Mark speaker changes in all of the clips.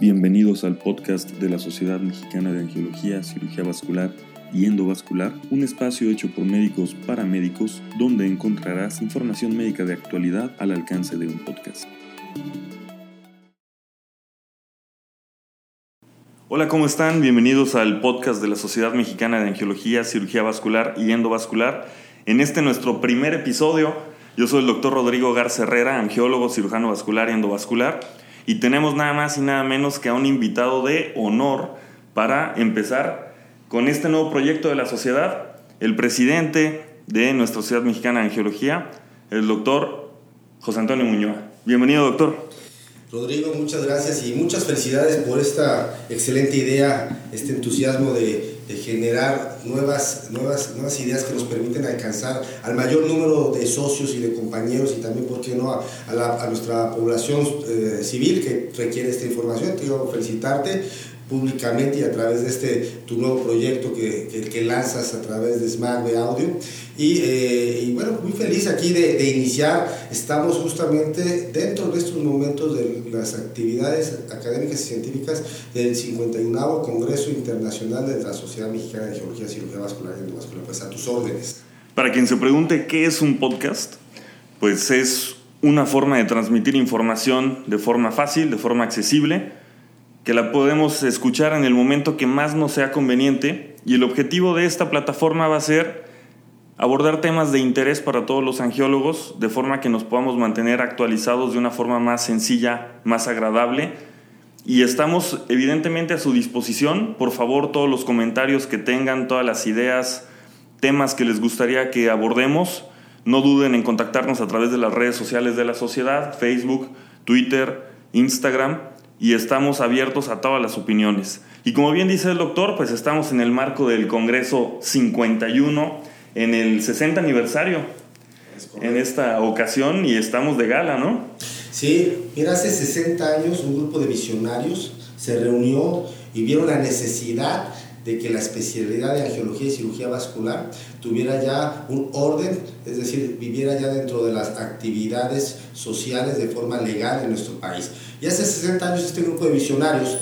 Speaker 1: Bienvenidos al podcast de la Sociedad Mexicana de Angiología, Cirugía Vascular y Endovascular, un espacio hecho por médicos para médicos donde encontrarás información médica de actualidad al alcance de un podcast. Hola, ¿cómo están? Bienvenidos al podcast de la Sociedad Mexicana de Angiología, Cirugía Vascular y Endovascular. En este nuestro primer episodio, yo soy el doctor Rodrigo Garza Herrera, angiólogo, cirujano vascular y endovascular y tenemos nada más y nada menos que a un invitado de honor para empezar con este nuevo proyecto de la sociedad, el presidente de nuestra Sociedad Mexicana de Angiología, el doctor José Antonio Muñoz. Bienvenido, doctor.
Speaker 2: Rodrigo, muchas gracias y muchas felicidades por esta excelente idea, este entusiasmo de, generar nuevas, nuevas, nuevas ideas que nos permiten alcanzar al mayor número de socios y de compañeros y también, ¿por qué no?, a, nuestra población eh, civil que requiere esta información. Quiero felicitarte públicamente y a través de este tu nuevo proyecto que, que, lanzas a través de Smart Audio. Y, eh, y, bueno, muy feliz aquí de, de, iniciar. Estamos justamente dentro de estos momentos de las actividades académicas y científicas del 51 Congreso Internacional de la Sociedad Mexicana de Geología, Cirugía Vascular y Endovascular. Pues a tus órdenes.
Speaker 1: Para quien se pregunte qué es un podcast, pues es una forma de transmitir información de forma fácil, de forma accesible que la podemos escuchar en el momento que más nos sea conveniente y el objetivo de esta plataforma va a ser abordar temas de interés para todos los angiólogos de forma que nos podamos mantener actualizados de una forma más sencilla, más agradable y estamos evidentemente a su disposición. Por favor, todos los comentarios que tengan, todas las ideas, temas que les gustaría que abordemos, no duden en contactarnos a través de las redes sociales de la sociedad, Facebook, Twitter, Instagram y estamos abiertos a todas las opiniones. Y como bien dice el doctor, pues estamos en el marco del Congreso 51, en el 60 aniversario, en esta ocasión, y estamos de gala, ¿no?
Speaker 2: Sí, mira, hace 60 años un grupo de visionarios se reunió y vieron la necesidad de que la especialidad de angiología y cirugía vascular tuviera ya un orden, es decir, viviera ya dentro de las actividades sociales de forma legal en nuestro país. Y hace 60 años este grupo de visionarios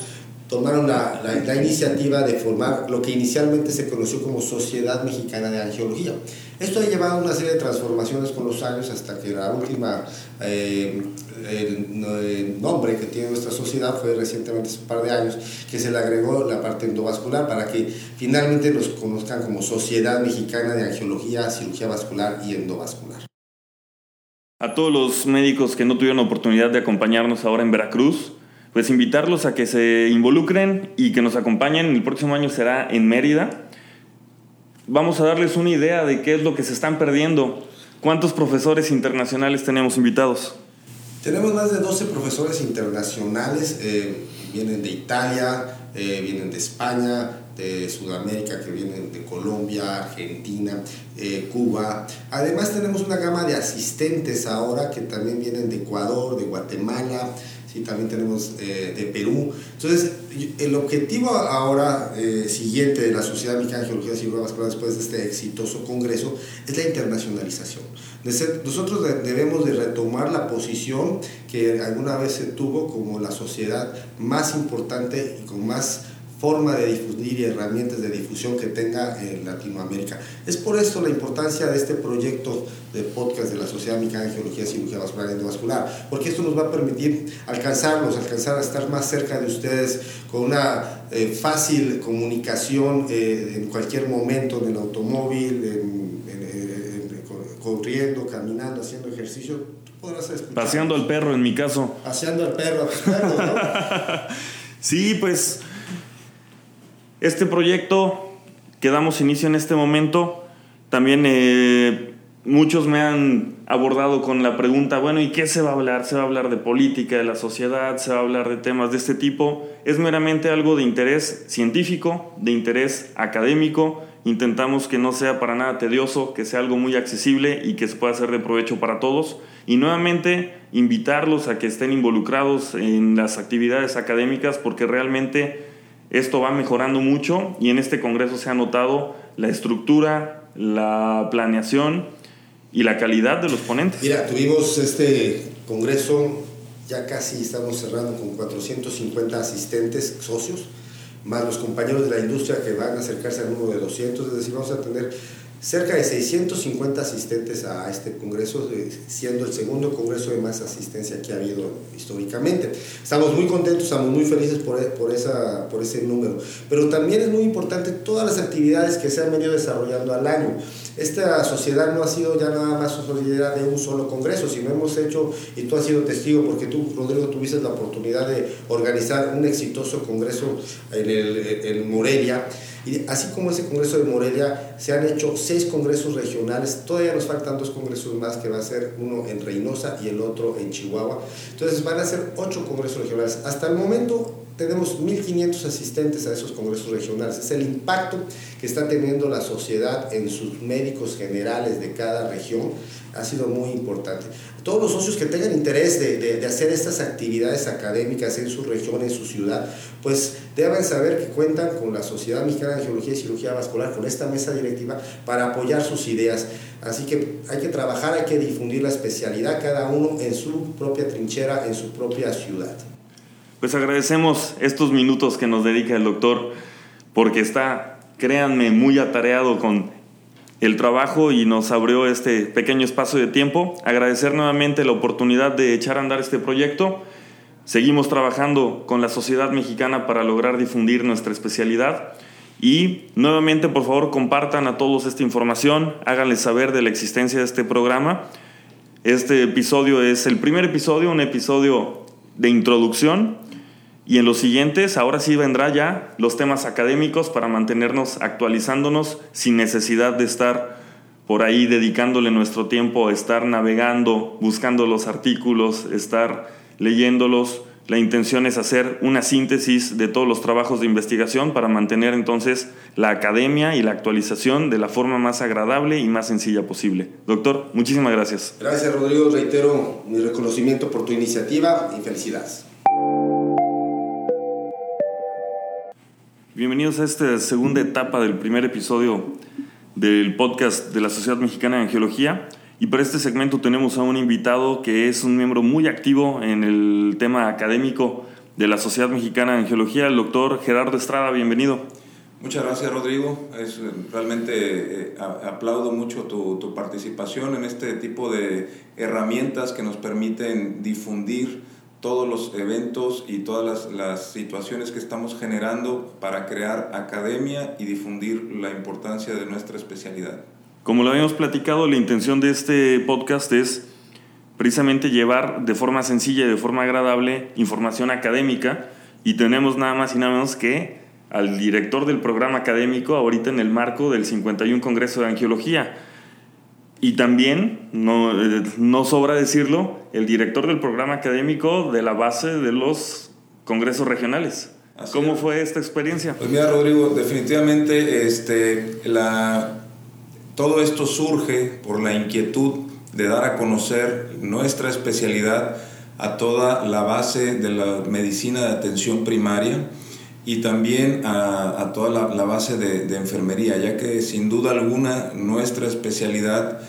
Speaker 2: tomaron la, la, iniciativa de formar lo que inicialmente se conoció como Sociedad Mexicana de Angiología. Esto ha llevado una serie de transformaciones con los años hasta que la última eh, el, nombre que tiene nuestra sociedad fue recientemente, hace un par de años, que se le agregó la parte endovascular para que finalmente nos conozcan como Sociedad Mexicana de Angiología, Cirugía Vascular y Endovascular.
Speaker 1: A todos los médicos que no tuvieron oportunidad de acompañarnos ahora en Veracruz, pues invitarlos a que se involucren y que nos acompañen. El próximo año será en Mérida. Vamos a darles una idea de qué es lo que se están perdiendo. ¿Cuántos profesores internacionales tenemos invitados?
Speaker 2: Tenemos más de 12 profesores internacionales, eh, vienen de Italia, eh, vienen de España, de Sudamérica, que vienen de Colombia, Argentina, eh, Cuba. Además tenemos una gama de asistentes ahora que también vienen de Ecuador, de Guatemala, ¿sí? también tenemos eh, de Perú. Entonces, el objetivo ahora eh, siguiente de la Sociedad Mexicana de Geología Cirugía Vascular después de este exitoso congreso es la internacionalización. Nosotros debemos de retomar la posición que alguna vez se tuvo como la sociedad más importante y con más forma de difundir y herramientas de difusión que tenga en Latinoamérica. Es por esto la importancia de este proyecto de podcast de la Sociedad Mexicana de Geología, Cirugía Vascular y Endovascular, porque esto nos va a permitir alcanzarlos, alcanzar a estar más cerca de ustedes con una eh, fácil comunicación eh, en cualquier momento, en el automóvil, corriendo, caminando, haciendo ejercicio.
Speaker 1: Paseando al perro, en mi caso.
Speaker 2: Paseando al perro, a tus perros, ¿no?
Speaker 1: sí, pues este proyecto que damos inicio en este momento, también eh, muchos me han abordado con la pregunta, bueno, ¿y qué se va a hablar? ¿Se va a hablar de política, de la sociedad? ¿Se va a hablar de temas de este tipo? Es meramente algo de interés científico, de interés académico. Intentamos que no sea para nada tedioso, que sea algo muy accesible y que se pueda hacer de provecho para todos. Y nuevamente invitarlos a que estén involucrados en las actividades académicas porque realmente esto va mejorando mucho y en este Congreso se ha notado la estructura, la planeación y la calidad de los ponentes.
Speaker 2: Mira, tuvimos este Congreso ya casi estamos cerrando con 450 asistentes socios, más los compañeros de la industria que van a acercarse al número de 200, es decir, vamos a tener cerca de 650 asistentes a este congreso, eh, siendo el segundo congreso de más asistencia que ha habido históricamente. Estamos muy contentos, estamos muy felices por, por, esa, por ese número, pero también es muy importante todas las actividades que se han venido desarrollando al año. Esta sociedad no ha sido ya nada más sociedad de un solo congreso, sino hemos hecho, y tú has sido testigo porque tú, Rodrigo, tuviste la oportunidad de organizar un exitoso congreso en, el, en Morelia, y así como ese Congreso de Morelia, se han hecho seis congresos regionales, todavía nos faltan dos congresos más, que va a ser uno en Reynosa y el otro en Chihuahua. Entonces van a ser ocho congresos regionales. Hasta el momento tenemos 1.500 asistentes a esos congresos regionales. Es el impacto que está teniendo la sociedad en sus médicos generales de cada región ha sido muy importante. Todos los socios que tengan interés de, de, hacer estas actividades académicas en su región, en su ciudad, pues deben saber que cuentan con la Sociedad Mexicana de Geología y Cirugía Vascular, con esta mesa directiva, para apoyar sus ideas. Así que hay que trabajar, hay que difundir la especialidad cada uno en su propia trinchera, en su propia ciudad.
Speaker 1: Pues agradecemos estos minutos que nos dedica el doctor, porque está, créanme, muy atareado con el trabajo y nos abrió este pequeño espacio de tiempo. Agradecer nuevamente la oportunidad de echar a andar este proyecto. Seguimos trabajando con la sociedad mexicana para lograr difundir nuestra especialidad. Y nuevamente, por favor, compartan a todos esta información, háganles saber de la existencia de este programa. Este episodio es el primer episodio, un episodio de introducción y en los siguientes, ahora sí vendrá ya los temas académicos para mantenernos actualizándonos sin necesidad de estar por ahí dedicándole nuestro tiempo a estar navegando, buscando los artículos, estar leyéndolos. La intención es hacer una síntesis de todos los trabajos de investigación para mantener entonces la academia y la actualización de la forma más agradable y más sencilla posible. Doctor, muchísimas gracias.
Speaker 2: Gracias Rodrigo, reitero mi reconocimiento por tu iniciativa y felicidades.
Speaker 1: Bienvenidos a esta segunda etapa del primer episodio del podcast de la Sociedad Mexicana de Geología. Y para este segmento tenemos a un invitado que es un miembro muy activo en el tema académico de la Sociedad Mexicana de Geología, el doctor Gerardo Estrada. Bienvenido.
Speaker 3: Muchas gracias, Rodrigo. Es, realmente eh, aplaudo mucho tu participación en este tipo de herramientas que nos permiten difundir todos los eventos y todas las, situaciones que estamos generando para crear academia y difundir la importancia de nuestra especialidad.
Speaker 1: Como lo habíamos platicado, la intención de este podcast es precisamente llevar de forma sencilla y de forma agradable información académica y tenemos nada más y nada menos que al director del programa académico ahorita en el marco del 51 Congreso de Angiología y también, no, eh, no sobra decirlo, el director del programa académico de la base de los congresos regionales. ¿Cómo fue esta experiencia?
Speaker 3: Pues mira, Rodrigo, definitivamente este, la, todo esto surge por la inquietud de dar a conocer nuestra especialidad a toda la base de la medicina de atención primaria y también a, toda la, base de, enfermería, ya que sin duda alguna nuestra especialidad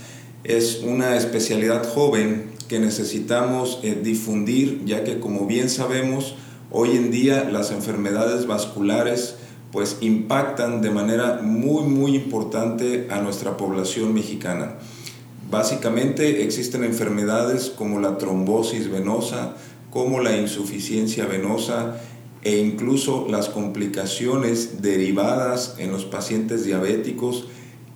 Speaker 3: es una especialidad joven que necesitamos eh, difundir, ya que como bien sabemos, hoy en día las enfermedades vasculares pues impactan de manera muy muy importante a nuestra población mexicana. Básicamente existen enfermedades como la trombosis venosa, como la insuficiencia venosa, e incluso las complicaciones derivadas en los pacientes diabéticos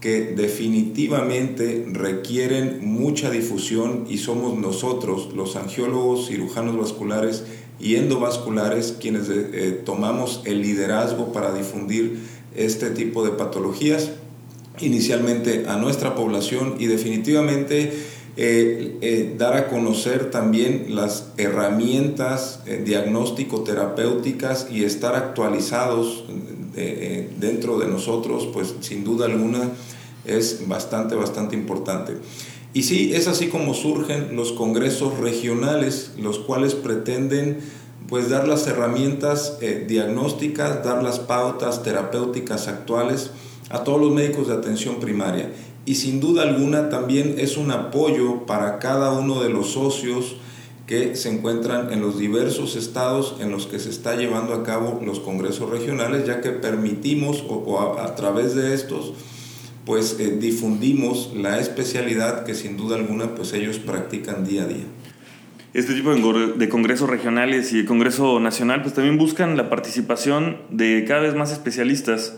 Speaker 3: que definitivamente requieren mucha difusión y somos nosotros, los angiólogos, cirujanos vasculares y endovasculares, quienes eh, eh, tomamos el liderazgo para difundir este tipo de patologías inicialmente a nuestra población y definitivamente eh, eh, dar a conocer también las herramientas eh, diagnóstico-terapéuticas y estar actualizados dentro de nosotros, pues sin duda alguna es bastante, bastante importante. Y sí, es así como surgen los congresos regionales, los cuales pretenden pues dar las herramientas diagnósticas, dar las pautas terapéuticas actuales a todos los médicos de atención primaria y sin duda alguna también es un apoyo para cada uno de los socios que se encuentran en los diversos estados en los que se está llevando a cabo los congresos regionales, ya que permitimos o, a, través de estos pues eh, difundimos la especialidad que sin duda alguna pues ellos practican día a día.
Speaker 1: Este tipo de congresos regionales y de congreso nacional pues también buscan la participación de cada vez más especialistas.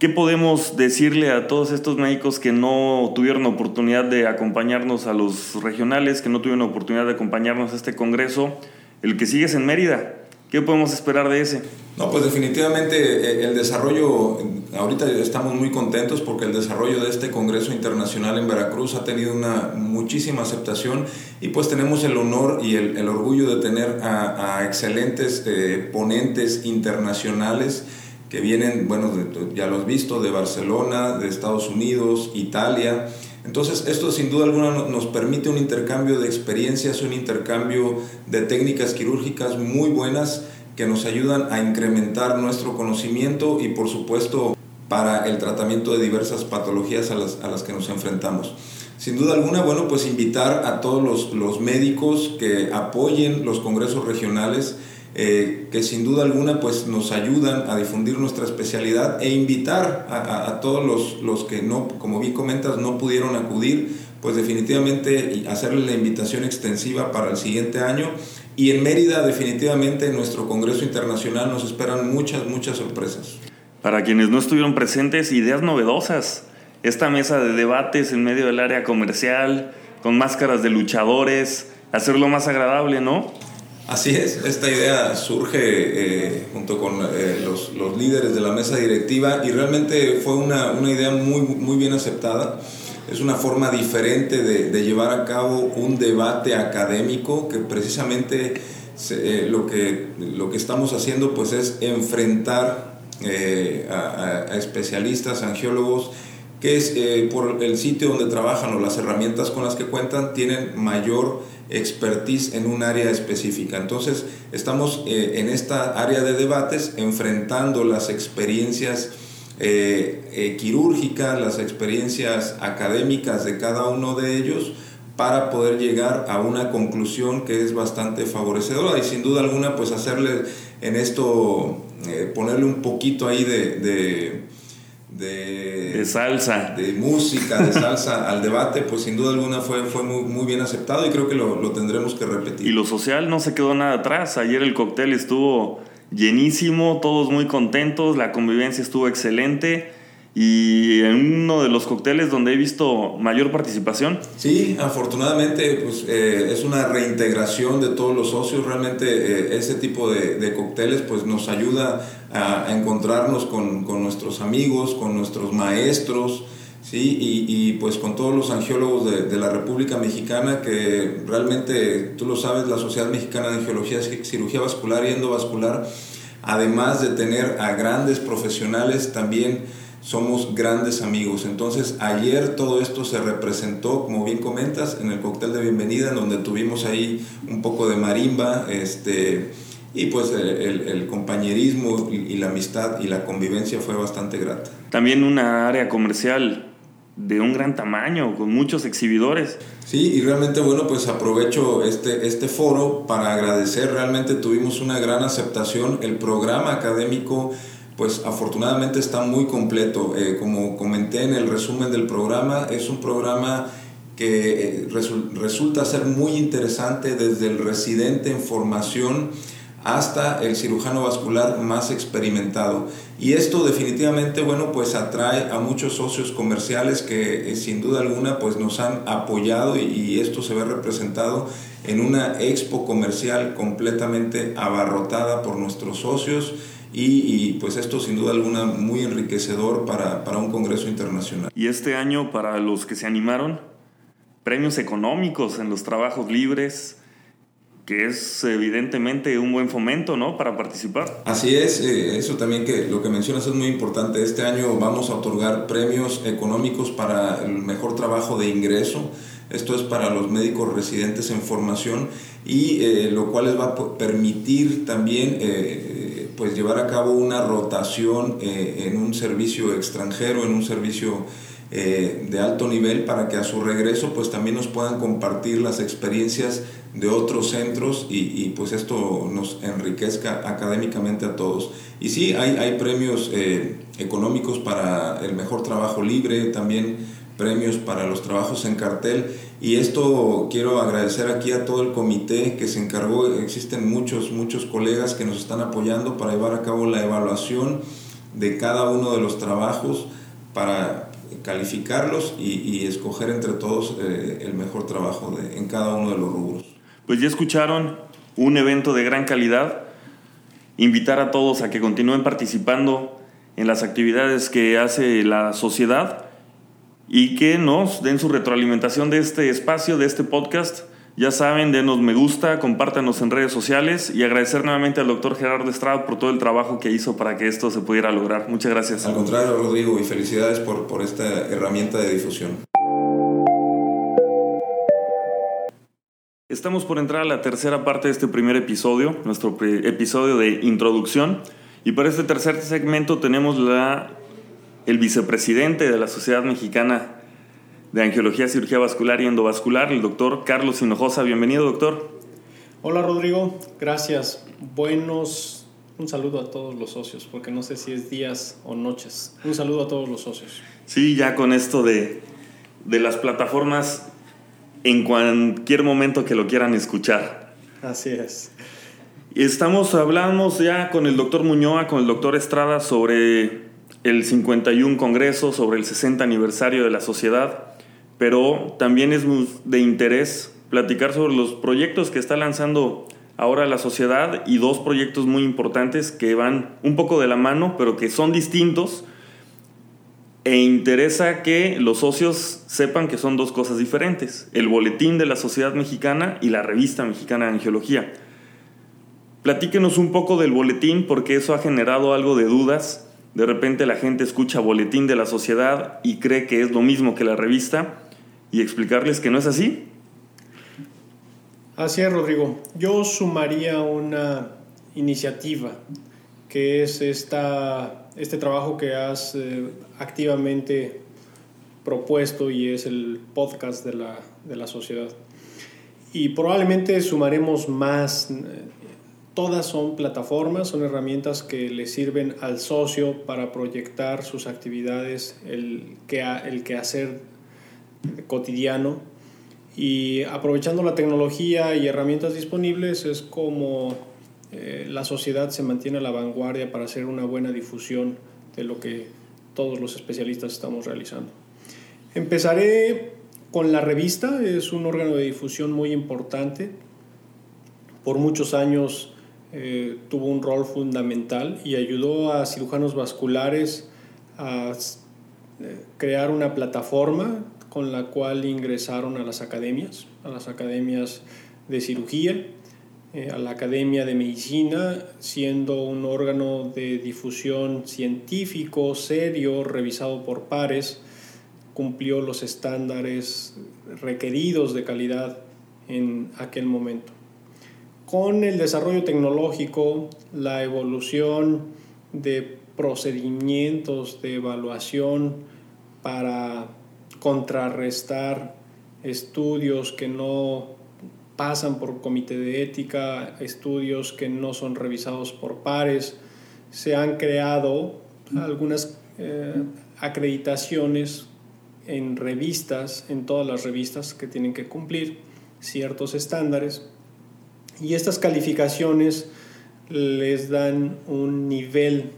Speaker 1: ¿Qué podemos decirle a todos estos médicos que no tuvieron oportunidad de acompañarnos a los regionales, que no tuvieron oportunidad de acompañarnos a este congreso? El que sigue es en Mérida. ¿Qué podemos esperar de ese?
Speaker 3: No, pues definitivamente eh, el desarrollo, ahorita estamos muy contentos porque el desarrollo de este Congreso Internacional en Veracruz ha tenido una muchísima aceptación y pues tenemos el honor y el, orgullo de tener a, excelentes eh, ponentes internacionales que vienen, bueno, ya lo has visto, de Barcelona, de Estados Unidos, Italia. Entonces, esto sin duda alguna nos permite un intercambio de experiencias, un intercambio de técnicas quirúrgicas muy buenas que nos ayudan a incrementar nuestro conocimiento y, por supuesto, para el tratamiento de diversas patologías a las, a las que nos enfrentamos. Sin duda alguna, bueno, pues invitar a todos los, los médicos que apoyen los congresos regionales, eh, que sin duda alguna pues nos ayudan a difundir nuestra especialidad e invitar a, todos los, los, que no, como bien comentas, no pudieron acudir, pues definitivamente hacerle la invitación extensiva para el siguiente año. Y en Mérida definitivamente en nuestro Congreso Internacional nos esperan muchas, muchas sorpresas.
Speaker 1: Para quienes no estuvieron presentes, ideas novedosas. Esta mesa de debates en medio del área comercial, con máscaras de luchadores, hacerlo más agradable, ¿no?
Speaker 3: Así es, esta idea surge eh, junto con eh, los, líderes de la mesa directiva y realmente fue una, una, idea muy, muy bien aceptada. Es una forma diferente de, llevar a cabo un debate académico que precisamente eh, lo, que, lo que estamos haciendo pues es enfrentar a, a, especialistas, angiólogos, que es por el sitio donde trabajan o las herramientas con las que cuentan, tienen mayor expertise en un área específica. Entonces, estamos eh, en esta área de debates enfrentando las experiencias eh, eh, quirúrgicas, las experiencias académicas de cada uno de ellos para poder llegar a una conclusión que es bastante favorecedora y sin duda alguna pues hacerle en esto, ponerle un poquito ahí de
Speaker 1: de, salsa.
Speaker 3: De música, de salsa al debate, pues sin duda alguna fue, fue muy, muy bien aceptado y creo que lo, lo, tendremos que repetir.
Speaker 1: Y lo social no se quedó nada atrás. Ayer el cóctel estuvo llenísimo, todos muy contentos, la convivencia estuvo excelente y en uno de los cócteles donde he visto mayor participación.
Speaker 3: Sí, afortunadamente pues, eh, es una reintegración de todos los socios. Realmente eh, ese tipo de, de, cócteles pues, nos ayuda a, encontrarnos con, con, nuestros amigos, con nuestros maestros. ¿sí? Y, pues con todos los angiólogos de, de, la República Mexicana que realmente, tú lo sabes, la Sociedad Mexicana de Angiología, Cirugía Vascular y Endovascular, además de tener a grandes profesionales, también somos grandes amigos. Entonces ayer todo esto se representó, como bien comentas, en el cóctel de bienvenida, en donde tuvimos ahí un poco de marimba, este, y pues el, compañerismo y, la amistad y la convivencia fue bastante grata.
Speaker 1: También una área comercial de un gran tamaño, con muchos exhibidores.
Speaker 3: Sí, y realmente bueno, pues aprovecho este, este foro para agradecer, realmente tuvimos una gran aceptación, el programa académico pues afortunadamente está muy completo. Eh, como comenté en el resumen del programa, es un programa que eh, resulta ser muy interesante desde el residente en formación hasta el cirujano vascular más experimentado. Y esto definitivamente, bueno, pues atrae a muchos socios comerciales que eh, sin duda alguna pues nos han apoyado y, y, esto se ve representado en una expo comercial completamente abarrotada por nuestros socios y, pues esto sin duda alguna muy enriquecedor para, para un Congreso Internacional.
Speaker 1: Y este año para los que se animaron, premios económicos en los trabajos libres, que es evidentemente un buen fomento, ¿no? Para participar.
Speaker 3: Así es, eh, eso también que lo que mencionas es muy importante. Este año vamos a otorgar premios económicos para el mejor trabajo de ingreso. Esto es para los médicos residentes en formación y eh, lo cual les va a permitir también eh, pues llevar a cabo una rotación eh, en un servicio extranjero, en un servicio eh, de alto nivel para que a su regreso pues también nos puedan compartir las experiencias de otros centros y, pues esto nos enriquezca académicamente a todos. Y sí, hay, hay premios eh, económicos para el mejor trabajo libre, también premios para los trabajos en cartel y esto quiero agradecer aquí a todo el comité que se encargó, existen muchos, muchos colegas que nos están apoyando para llevar a cabo la evaluación de cada uno de los trabajos para calificarlos y, escoger entre todos eh, el mejor trabajo en cada uno de los rubros.
Speaker 1: Pues ya escucharon un evento de gran calidad. Invitar a todos a que continúen participando en las actividades que hace la sociedad y que nos den su retroalimentación de este espacio, de este podcast. Ya saben, denos me gusta, compártanos en redes sociales y agradecer nuevamente al doctor Gerardo Estrada por todo el trabajo que hizo para que esto se pudiera lograr. Muchas gracias.
Speaker 3: Al contrario, Rodrigo, y felicidades por, por esta herramienta de difusión.
Speaker 1: Estamos por entrar a la tercera parte de este primer episodio, nuestro episodio de introducción. Y para este tercer segmento tenemos la, el vicepresidente de la Sociedad Mexicana de Angiología, Cirugía Vascular y Endovascular, el doctor Carlos Hinojosa. Bienvenido, doctor.
Speaker 4: Hola, Rodrigo. Gracias. Buenos. Un saludo a todos los socios, porque no sé si es días o noches. Un saludo a todos los socios.
Speaker 1: Sí, ya con esto de, de las plataformas en cualquier momento que lo quieran escuchar.
Speaker 4: Así es.
Speaker 1: Estamos, hablamos ya con el doctor Muñoa, con el doctor Estrada sobre el 51 Congreso, sobre el 60 aniversario de la sociedad pero también es de interés platicar sobre los proyectos que está lanzando ahora la sociedad y dos proyectos muy importantes que van un poco de la mano, pero que son distintos. E interesa que los socios sepan que son dos cosas diferentes, el boletín de la Sociedad Mexicana y la revista mexicana de Angiología. Platíquenos un poco del boletín porque eso ha generado algo de dudas. De repente la gente escucha boletín de la sociedad y cree que es lo mismo que la revista y explicarles que no es así?
Speaker 4: Así es, Rodrigo. Yo sumaría una iniciativa que es esta, este trabajo que has eh, activamente propuesto y es el podcast de la, de la sociedad. Y probablemente sumaremos más. Todas son plataformas, son herramientas que le sirven al socio para proyectar sus actividades, el, que, el quehacer cotidiano y aprovechando la tecnología y herramientas disponibles es como eh, la sociedad se mantiene a la vanguardia para hacer una buena difusión de lo que todos los especialistas estamos realizando. Empezaré con la revista, es un órgano de difusión muy importante. Por muchos años eh, tuvo un rol fundamental y ayudó a cirujanos vasculares a eh, crear una plataforma con la cual ingresaron a las academias, a las academias de cirugía, eh, a la Academia de Medicina, siendo un órgano de difusión científico, serio, revisado por pares, cumplió los estándares requeridos de calidad en aquel momento. Con el desarrollo tecnológico, la evolución de procedimientos de evaluación para contrarrestar estudios que no pasan por comité de ética, estudios que no son revisados por pares. Se han creado algunas eh, acreditaciones en revistas, en todas las revistas que tienen que cumplir ciertos estándares. Y estas calificaciones les dan un nivel,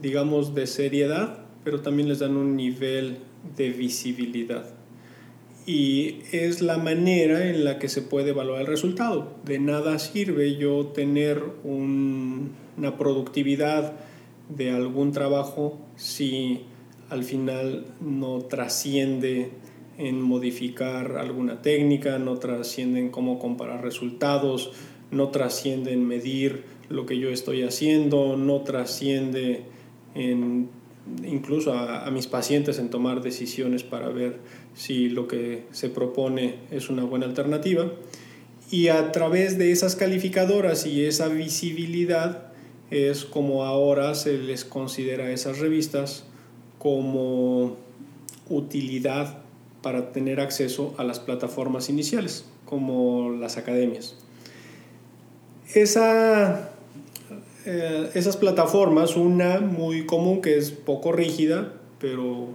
Speaker 4: digamos, de seriedad, pero también les dan un nivel de visibilidad. Y es la manera en la que se puede evaluar el resultado. De nada sirve yo tener una productividad de algún trabajo si al final no trasciende en modificar alguna técnica, no trasciende en cómo comparar resultados, no trasciende en medir lo que yo estoy haciendo, no trasciende en incluso a, mis pacientes en tomar decisiones para ver si lo que se propone es una buena alternativa. Y a través de esas calificadoras y esa visibilidad es como ahora se les considera a esas revistas como utilidad para tener acceso a las plataformas iniciales, como las academias. Eh, esas plataformas, una muy común que es poco rígida, pero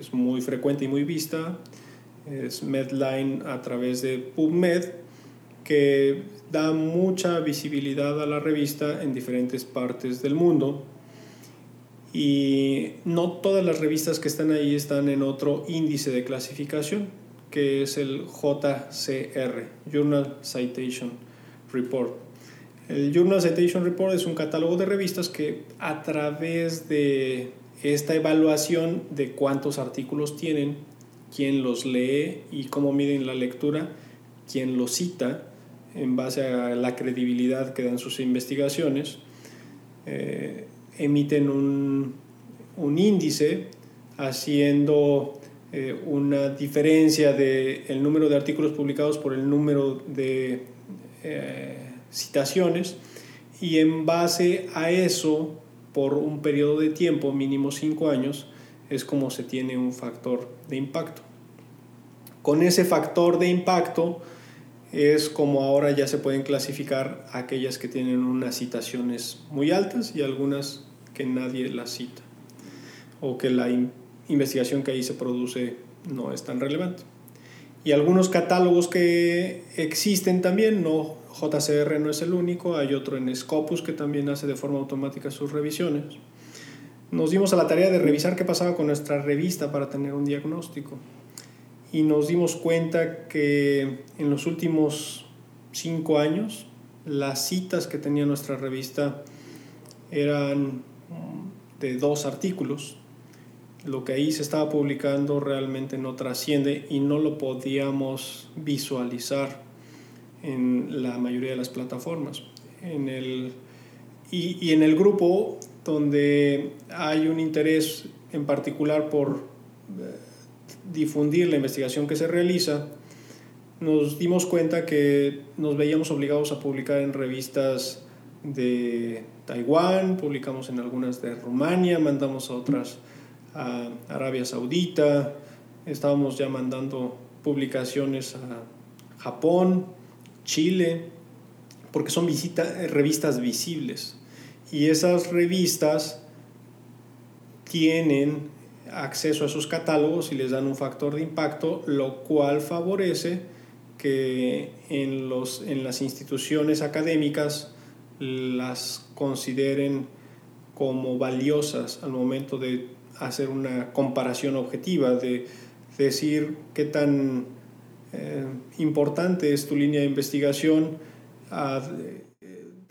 Speaker 4: es muy frecuente y muy vista, es Medline a través de PubMed, que da mucha visibilidad a la revista en diferentes partes del mundo. Y no todas las revistas que están ahí están en otro índice de clasificación, que es el JCR, Journal Citation Report. El Journal Citation Report es un catálogo de revistas que a través de esta evaluación de cuántos artículos tienen, quién los lee y cómo miden la lectura, quién los cita, en base a la credibilidad que dan sus investigaciones, eh, emiten un, un, índice haciendo eh, una diferencia del el número de artículos publicados por el número de eh, citaciones y en base a eso, por un periodo de tiempo, mínimo cinco años, es como se tiene un factor de impacto. Con ese factor de impacto, es como ahora ya se pueden clasificar aquellas que tienen unas citaciones muy altas y algunas que nadie las cita o que la investigación que ahí se produce no es tan relevante. Y algunos catálogos que existen también, no JCR no es el único, hay otro en Scopus que también hace de forma automática sus revisiones. Nos dimos a la tarea de revisar qué pasaba con nuestra revista para tener un diagnóstico y nos dimos cuenta que en los últimos cinco años las citas que tenía nuestra revista eran de dos artículos. Lo que ahí se estaba publicando realmente no trasciende y no lo podíamos visualizar en la mayoría de las plataformas. En el, y, y en el grupo donde hay un interés en particular por eh, difundir la investigación que se realiza, nos dimos cuenta que nos veíamos obligados a publicar en revistas de Taiwán, publicamos en algunas de Rumania, mandamos a otras a Arabia Saudita, estábamos ya mandando publicaciones a Japón, Chile, porque son revistas visibles. Y esas revistas tienen acceso a esos catálogos y les dan un factor de impacto, lo cual favorece que en, los, en las instituciones académicas las consideren como valiosas al momento de hacer una comparación objetiva, de decir qué tan eh, importante es tu línea de investigación,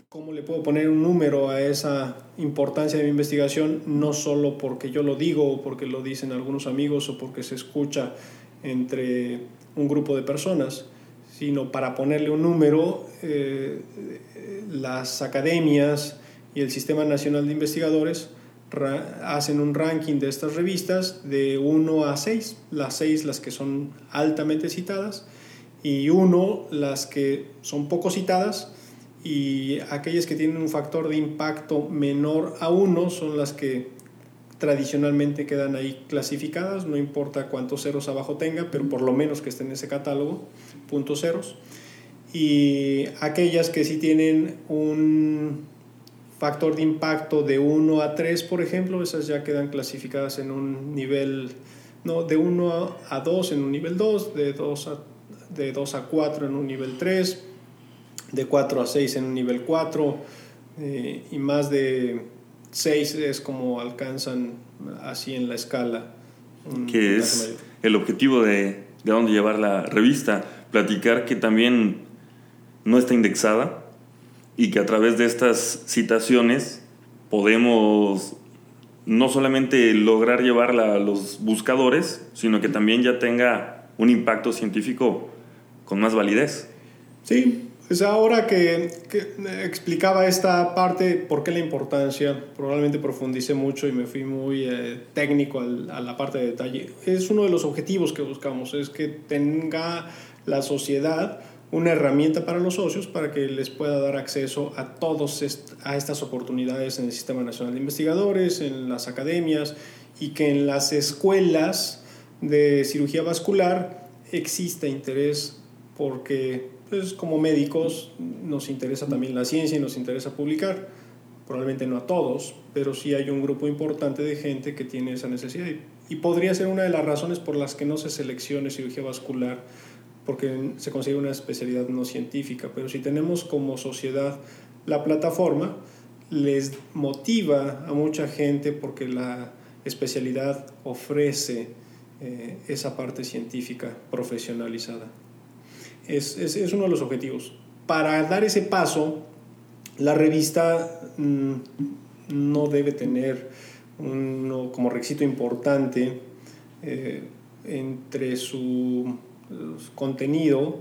Speaker 4: cómo le puedo poner un número a esa importancia de mi investigación, no solo porque yo lo digo o porque lo dicen algunos amigos o porque se escucha entre un grupo de personas, sino para ponerle un número, eh, las academias y el Sistema Nacional de Investigadores hacen un ranking de estas revistas de 1 a 6, las 6 las que son altamente citadas y 1 las que son poco citadas, y aquellas que tienen un factor de impacto menor a 1 son las que tradicionalmente quedan ahí clasificadas, no importa cuántos ceros abajo tenga, pero por lo menos que esté en ese catálogo, puntos ceros. Y aquellas que sí tienen un factor de impacto de 1 a 3, por ejemplo, esas ya quedan clasificadas en un nivel, no, de 1 a 2 en un nivel 2, de 2 a, de 2 a 4 en un nivel 3, de 4 a 6 en un nivel 4 eh, y más de 6 es como alcanzan así en la escala.
Speaker 1: Que es el objetivo de, de dónde llevar la revista, platicar que también no está indexada y que a través de estas citaciones podemos no solamente lograr llevarla a los buscadores, sino que también ya tenga un impacto científico con más validez.
Speaker 4: Sí, pues ahora que, explicaba esta parte, por qué la importancia, probablemente profundicé mucho y me fui muy eh, técnico a la parte de detalle. Es uno de los objetivos que buscamos, es que tenga la sociedad una herramienta para los socios para que les pueda dar acceso a todos a estas oportunidades en el Sistema Nacional de Investigadores, en las academias y que en las escuelas de cirugía vascular existe interés porque pues, como médicos nos interesa también la ciencia y nos interesa publicar. Probablemente no a todos, pero sí hay un grupo importante de gente que tiene esa necesidad. Y podría ser una de las razones por las que no se seleccione cirugía vascular, porque se consigue una especialidad no científica. Pero si tenemos como sociedad la plataforma, les motiva a mucha gente porque la especialidad ofrece eh, esa parte científica profesionalizada. Es, es, es, uno de los objetivos. Para dar ese paso, la revista mm, no debe tener uno, como requisito importante eh, entre su, su contenido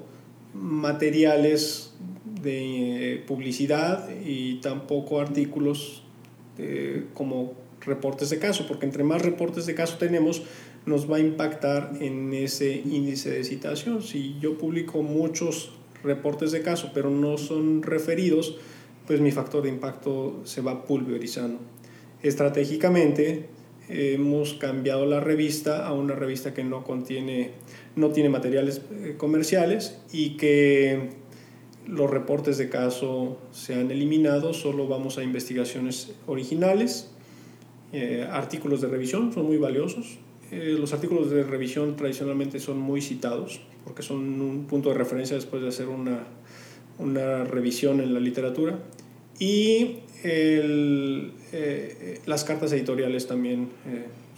Speaker 4: materiales de publicidad y tampoco artículos como reportes de caso, porque entre más reportes de caso tenemos, nos va a impactar en ese índice de citación. Si yo publico muchos reportes de caso, pero no son referidos, pues mi factor de impacto se va pulverizando. Estratégicamente hemos cambiado la revista a una revista que no contiene, no tiene materiales eh, comerciales y que los reportes de caso se han eliminado, solo vamos a investigaciones originales, eh, artículos de revisión son muy valiosos. Eh, los artículos de revisión tradicionalmente son muy citados porque son un punto de referencia después de hacer una, una revisión en la literatura. Y eh, las cartas editoriales también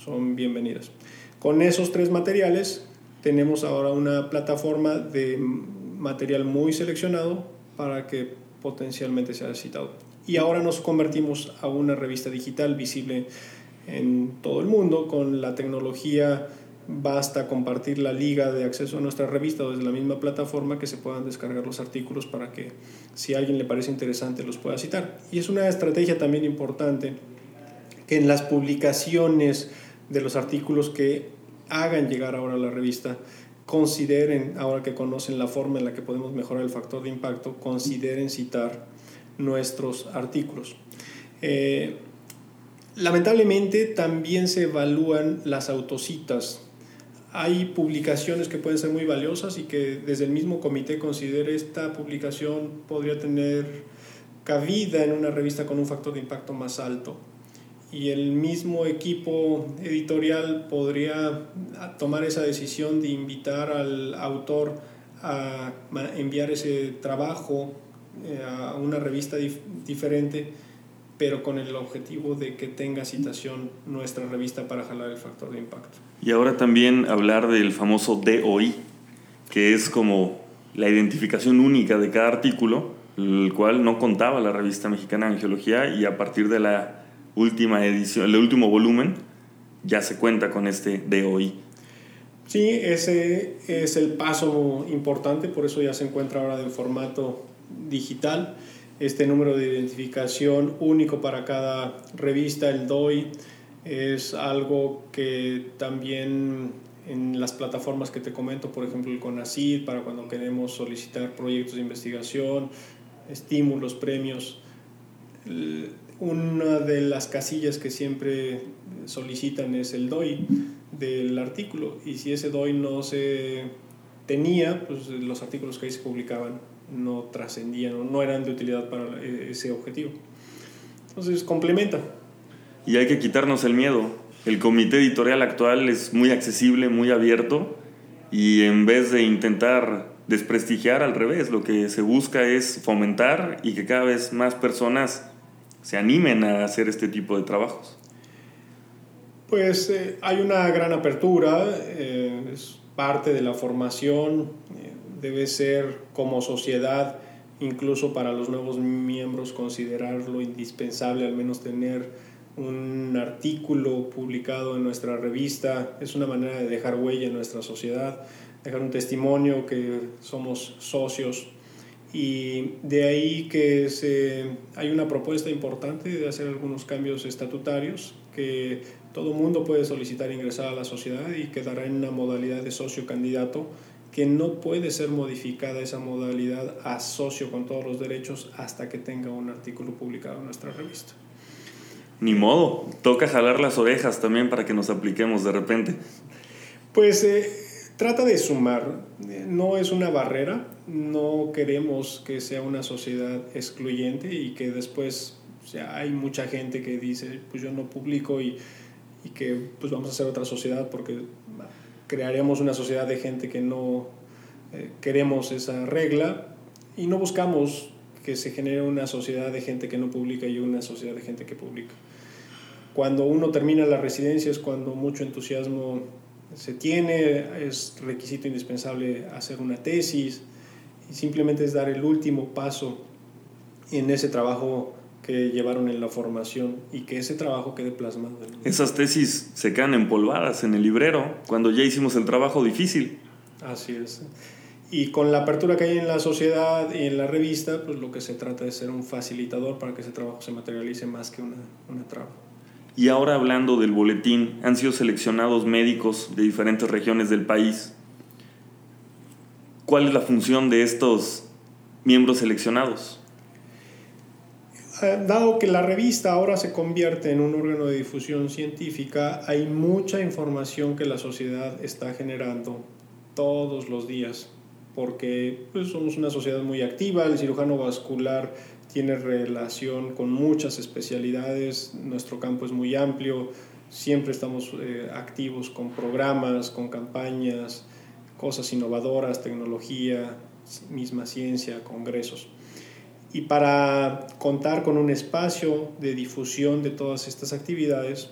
Speaker 4: son bienvenidas. Con esos tres materiales tenemos ahora una plataforma de material muy seleccionado para que potencialmente sea citado. Y ahora nos convertimos a una revista digital visible en todo el mundo. Con la tecnología basta compartir la liga de acceso a nuestra revista desde la misma plataforma que se puedan descargar los artículos para que si a alguien le parece interesante los pueda citar. Y es una estrategia también importante que en las publicaciones de los artículos que hagan llegar ahora a la revista consideren, ahora que conocen la forma en la que podemos mejorar el factor de impacto, consideren citar nuestros artículos. Eh, lamentablemente también se evalúan las autocitas. Hay publicaciones que pueden ser muy valiosas y que desde el mismo comité considere esta publicación podría tener cabida en una revista con un factor de impacto más alto y el mismo equipo editorial podría tomar esa decisión de invitar al autor a enviar ese trabajo eh, a una revista diferente, pero con el objetivo de que tenga citación nuestra revista para jalar el factor de impacto.
Speaker 1: Y ahora también hablar del famoso DOI, que es como la identificación única de cada artículo, el cual no contaba la revista mexicana de geología y a partir de la última edición, el último volumen, ya se cuenta con este DOI.
Speaker 4: Sí, ese es el paso importante, por eso ya se encuentra ahora en formato digital. Este número de identificación único para cada revista, el DOI, es algo que también en las plataformas que te comento, por ejemplo el CONACYT, para cuando queremos solicitar proyectos de investigación, estímulos, premios, una de las casillas que siempre solicitan es el DOI del artículo y si ese DOI no se tenía, pues los artículos que ahí se publicaban no trascendían, no eran de utilidad para ese objetivo. Entonces complementa.
Speaker 1: Y hay que quitarnos el miedo. El comité editorial actual es muy accesible, muy abierto y en vez de intentar desprestigiar al revés, lo que se busca es fomentar y que cada vez más personas se animen a hacer este tipo de trabajos?
Speaker 4: Pues eh, hay una gran apertura, eh, es parte de la formación, eh, debe ser como sociedad, incluso para los nuevos miembros, considerarlo indispensable, al menos tener un artículo publicado en nuestra revista, es una manera de dejar huella en nuestra sociedad, dejar un testimonio que somos socios. Y de ahí que se, hay una propuesta importante de hacer algunos cambios estatutarios que todo mundo puede solicitar ingresar a la sociedad y quedará en una modalidad de socio candidato que no puede ser modificada esa modalidad a socio con todos los derechos hasta que tenga un artículo publicado en nuestra revista.
Speaker 1: Ni modo, toca jalar las orejas también para que nos apliquemos de repente.
Speaker 4: Pues eh, trata de sumar, no es una barrera, no queremos que sea una sociedad excluyente y que después o sea, hay mucha gente que dice, pues yo no publico y, y que pues vamos a hacer otra sociedad porque crearemos una sociedad de gente que no eh, queremos esa regla y no buscamos que se genere una sociedad de gente que no publica y una sociedad de gente que publica. Cuando uno termina la residencia es cuando mucho entusiasmo se tiene, es requisito indispensable hacer una tesis y simplemente es dar el último paso en ese trabajo que llevaron en la formación y que ese trabajo quede plasmado.
Speaker 1: Esas tesis se quedan empolvadas en el librero cuando ya hicimos el trabajo difícil.
Speaker 4: Así es. Y con la apertura que hay en la sociedad y en la revista, pues lo que se trata es ser un facilitador para que ese trabajo se materialice más que una, una traba.
Speaker 1: Y ahora hablando del boletín, han sido seleccionados médicos de diferentes regiones del país. ¿Cuál es la función de estos miembros seleccionados?
Speaker 4: Eh, dado que la revista ahora se convierte en un órgano de difusión científica, hay mucha información que la sociedad está generando todos los días porque pues, somos una sociedad muy activa, el cirujano vascular tiene relación con muchas especialidades, nuestro campo es muy amplio, siempre estamos eh, activos con programas, con campañas, cosas innovadoras, tecnología, misma ciencia, congresos. Y para contar con un espacio de difusión de todas estas actividades,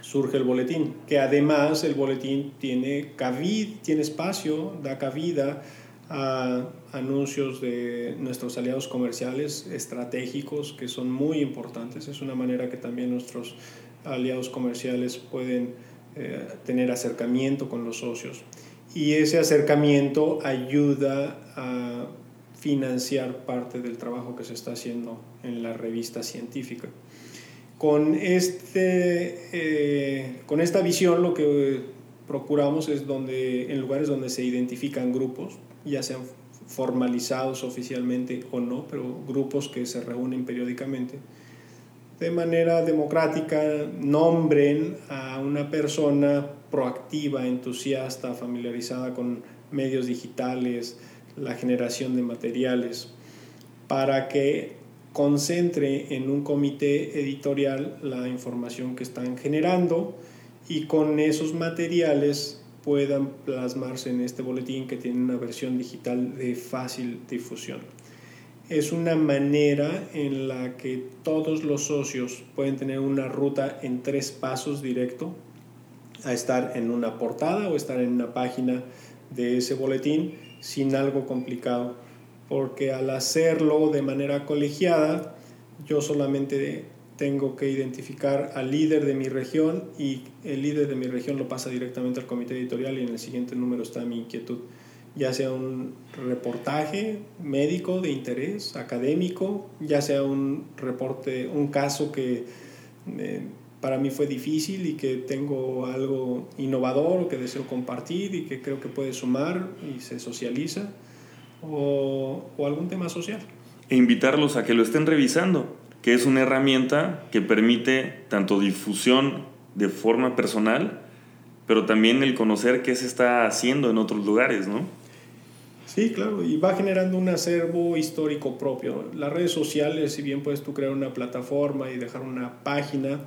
Speaker 4: surge el boletín, que además el boletín tiene, cavid, tiene espacio, da cabida a anuncios de nuestros aliados comerciales estratégicos que son muy importantes. Es una manera que también nuestros aliados comerciales pueden eh, tener acercamiento con los socios. Y ese acercamiento ayuda a financiar parte del trabajo que se está haciendo en la revista científica. Con, este, eh, con esta visión lo que procuramos es donde, en lugares donde se identifican grupos, ya sean formalizados oficialmente o no, pero grupos que se reúnen periódicamente, de manera democrática nombren a una persona proactiva, entusiasta, familiarizada con medios digitales, la generación de materiales, para que concentre en un comité editorial la información que están generando y con esos materiales puedan plasmarse en este boletín que tiene una versión digital de fácil difusión. Es una manera en la que todos los socios pueden tener una ruta en tres pasos directo a estar en una portada o estar en una página de ese boletín sin algo complicado porque al hacerlo de manera colegiada, yo solamente tengo que identificar al líder de mi región y el líder de mi región lo pasa directamente al comité editorial y en el siguiente número está mi inquietud, ya sea un reportaje médico de interés, académico, ya sea un reporte, un caso que eh, para mí fue difícil y que tengo algo innovador que deseo compartir y que creo que puede sumar y se socializa o, algún tema social.
Speaker 1: E invitarlos a que lo estén revisando, que es una herramienta que permite tanto difusión de forma personal, pero también el conocer qué se está haciendo en otros lugares, ¿no?
Speaker 4: Sí, claro, y va generando un acervo histórico propio. Las redes sociales, si bien puedes tú crear una plataforma y dejar una página,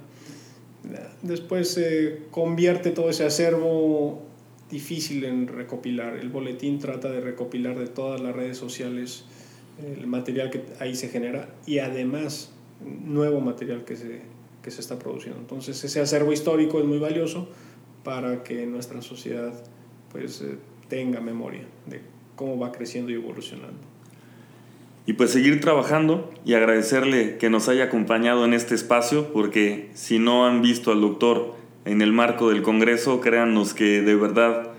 Speaker 4: después se convierte todo ese acervo difícil en recopilar. El boletín trata de recopilar de todas las redes sociales eh, el material que ahí se genera y además nuevo material que se, que se está produciendo. Entonces ese acervo histórico es muy valioso para que nuestra sociedad pues eh, tenga memoria de cómo va creciendo y evolucionando.
Speaker 1: Y pues seguir trabajando y agradecerle que nos haya acompañado en este espacio, porque si no han visto al doctor en el marco del Congreso. Créannos que de verdad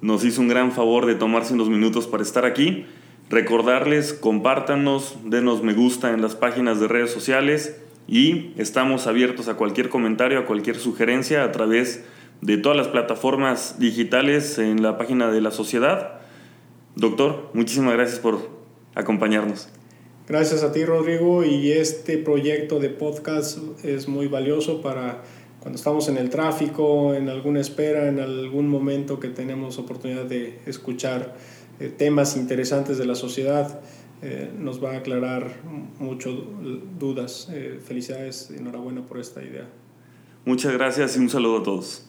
Speaker 1: nos hizo un gran favor de tomarse unos minutos para estar aquí. Recordarles, compártanos, denos me gusta en las páginas de redes sociales y estamos abiertos a cualquier comentario, a cualquier sugerencia a través de todas las plataformas digitales en la página de la sociedad. Doctor, muchísimas gracias por acompañarnos.
Speaker 4: Gracias a ti, Rodrigo, y este proyecto de podcast es muy valioso para cuando estamos en el tráfico, en alguna espera, en algún momento que tenemos oportunidad de escuchar eh, temas interesantes de la sociedad, eh, nos va a aclarar mucho dudas. felicidades, enhorabuena por esta idea.
Speaker 1: Muchas gracias y un saludo a todos.